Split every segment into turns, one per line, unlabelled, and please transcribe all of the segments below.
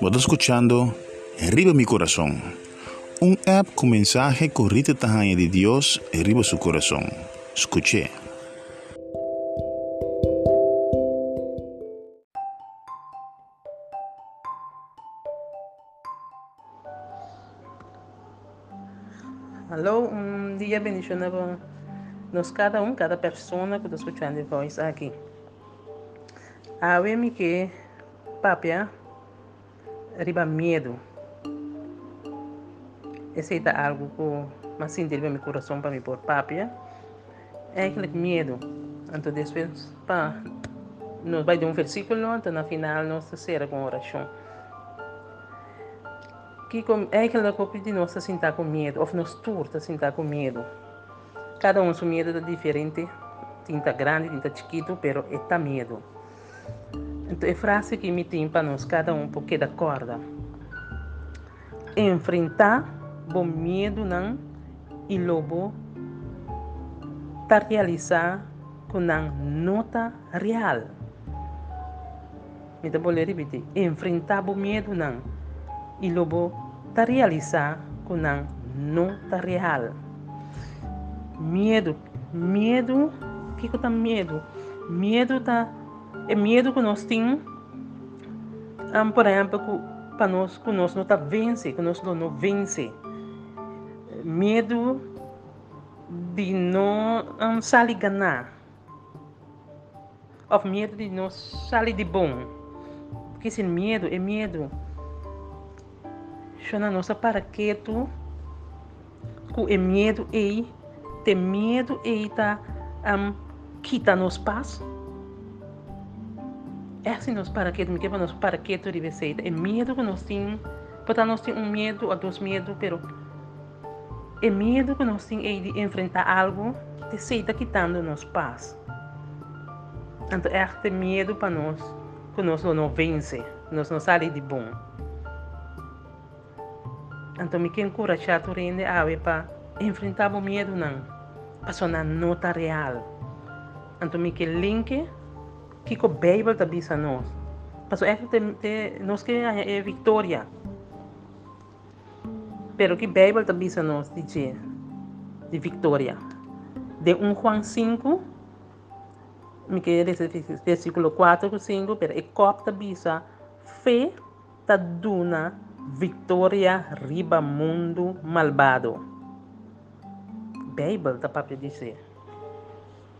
Vos escuchando Arriba mi corazón, un app con mensaje corrite tajaña de Dios arriba su corazón. Escuche.
Alô, um dia bendicionado nos cada um, cada pessoa que está escutando a voz aqui. A ver que papia riba medo. É algo que mas sinto meu coração para me pôr papia. É aquele medo. Então depois pa nós vai de um versículo, então na final nós será com oração que é aquela coisa de nós sentar com medo, ou nós todos sentar com medo. Cada um seu medo é diferente, tinta grande, tinta chiquito, pero está medo. Então, é frase que me tem para nós, cada um, porque da corda. Enfrentar o medo não e lobo para realizar com a nota real. Me vou repetir. Enfrentar o medo não e lobo ta realizar com a nota real. Medo, medo, o que que tá medo? Medo tá medo que nós temos, um, por exemplo, para nós que nós não tá vence, que nós não vence. Medo de não um, sair ganhar. Ou medo de não sair de bom. Porque esse medo é medo na nossa para que o medo e ter medo e tá um, quita nos paz é assim para que me quebra nos para que tu ser é medo que nós temos porque nós temos um medo ou dois medos pero é medo que nós temos é de enfrentar algo que está quitando nos paz então é este medo para nós que nós não vence nós não sai de bom então, me encorajar a rende ave para enfrentar o medo não. Passou na nota real. Então, me quero link que a Bíblia está bisa nós. Passou é que nós que é vitória. Pero que a Bíblia está bisa nós de de vitória. De 1 Juan 5, me quero versículo 4 e 5, pero é copta bisa fé está duna Victoria riba mundo malvado. Bíblia tá para dizer.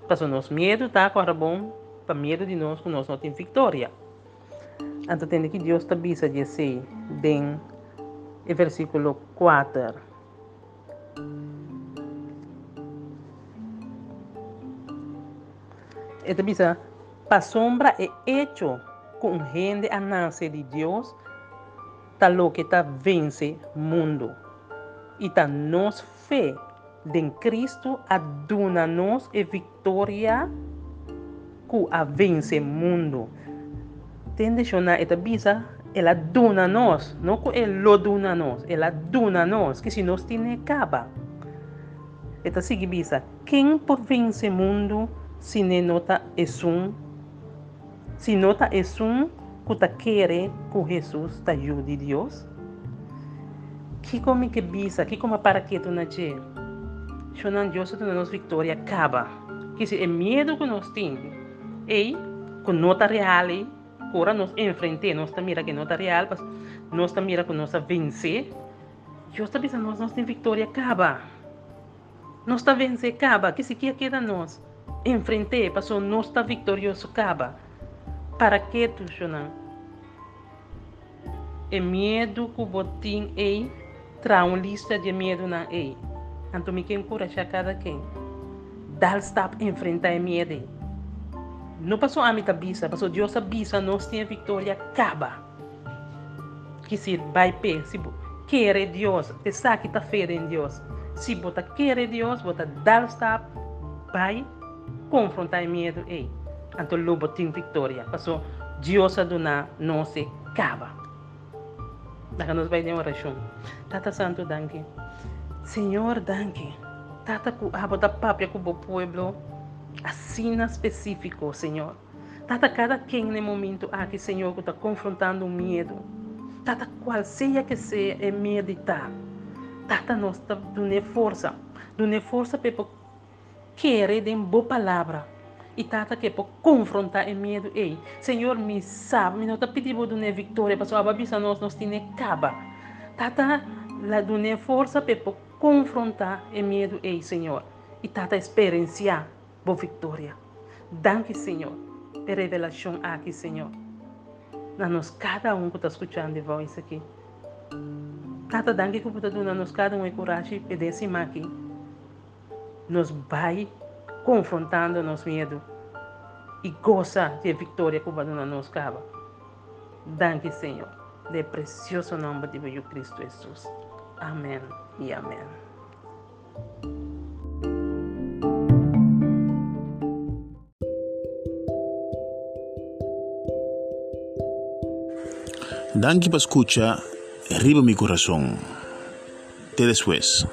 Passou nos medo, tá? Agora bom, para medo de nós, que nós não temos vitória. Então tem que Deus está bisa dizer, em versículo 4. Esta bisa, para sombra é hecho com gente a nascer de Deus tá lo que tá vence mundo. E tá nos fé de Cristo aduna nos e vitória que a vence mundo. Tende chona eta bisa ela duna nos, não que ele lo duna nos, ela duna nos, que se nós tiene caba. Eta sigue bisa, quem por vence mundo se ne nota es um, nota es um kuta querer que Jesus te ajude Deus? Que como que bisa, que como para que tu nache? Shonan Deus tu nos vitória acaba. Que se é medo que nós temos, e com nota real, agora nós enfrentamos, nós mira que nota real, mas nós mira que nós vencer. Deus está pensando nós nós tem vitória acaba. Nós está vencer acaba, que se quer queda nós enfrentar, passou nós está vitorioso acaba. Para que tu, Shonan? É medo que o botim é traz uma lista de medo na é. Então, me quero encorajar cada quem. Stop enfrentar medo. Não passou a minha bisa, passou Deus a bisa, nós temos vitória, acaba. Se vai pé, se quer Deus, te sabe que está fé em Deus. Se você quer Deus, você dar stop, vai confrontar o medo. Ei. Então, lobo tem vitória. Passou Deus a donar, não se acaba. Daga nos vai de oração. Tata Santo, danke. Senhor, danke. Tata ku abo da papia ku bo pueblo. Assina específico, Senhor. Tata cada quem no momento aqui, Senhor, que está confrontando o medo. Tata qual seja que seja é meditar. Tata nós tá dando força. Dando força para querer de boa palavra. E tata que para confrontar o medo. Ei, Senhor, me sabe, me não está pedindo de vitória, para a babisa nós nós tem caba. Tata la dune força para confrontar o medo, ei, Senhor. E tata experienciar boa vitória. Danke, Senhor, pela revelação aqui, Senhor. Na cada um que está escutando de voz aqui. Tata, danke que está dando nós cada um é coragem para descer aqui. Nos vai confrontando nos medo e goza de vitória que vai dar nos cava. Danke, Senhor. De precioso nome de Jesus Cristo Jesus. Amém e amém.
Danke por escuchar Arriba mi corazón. Te después.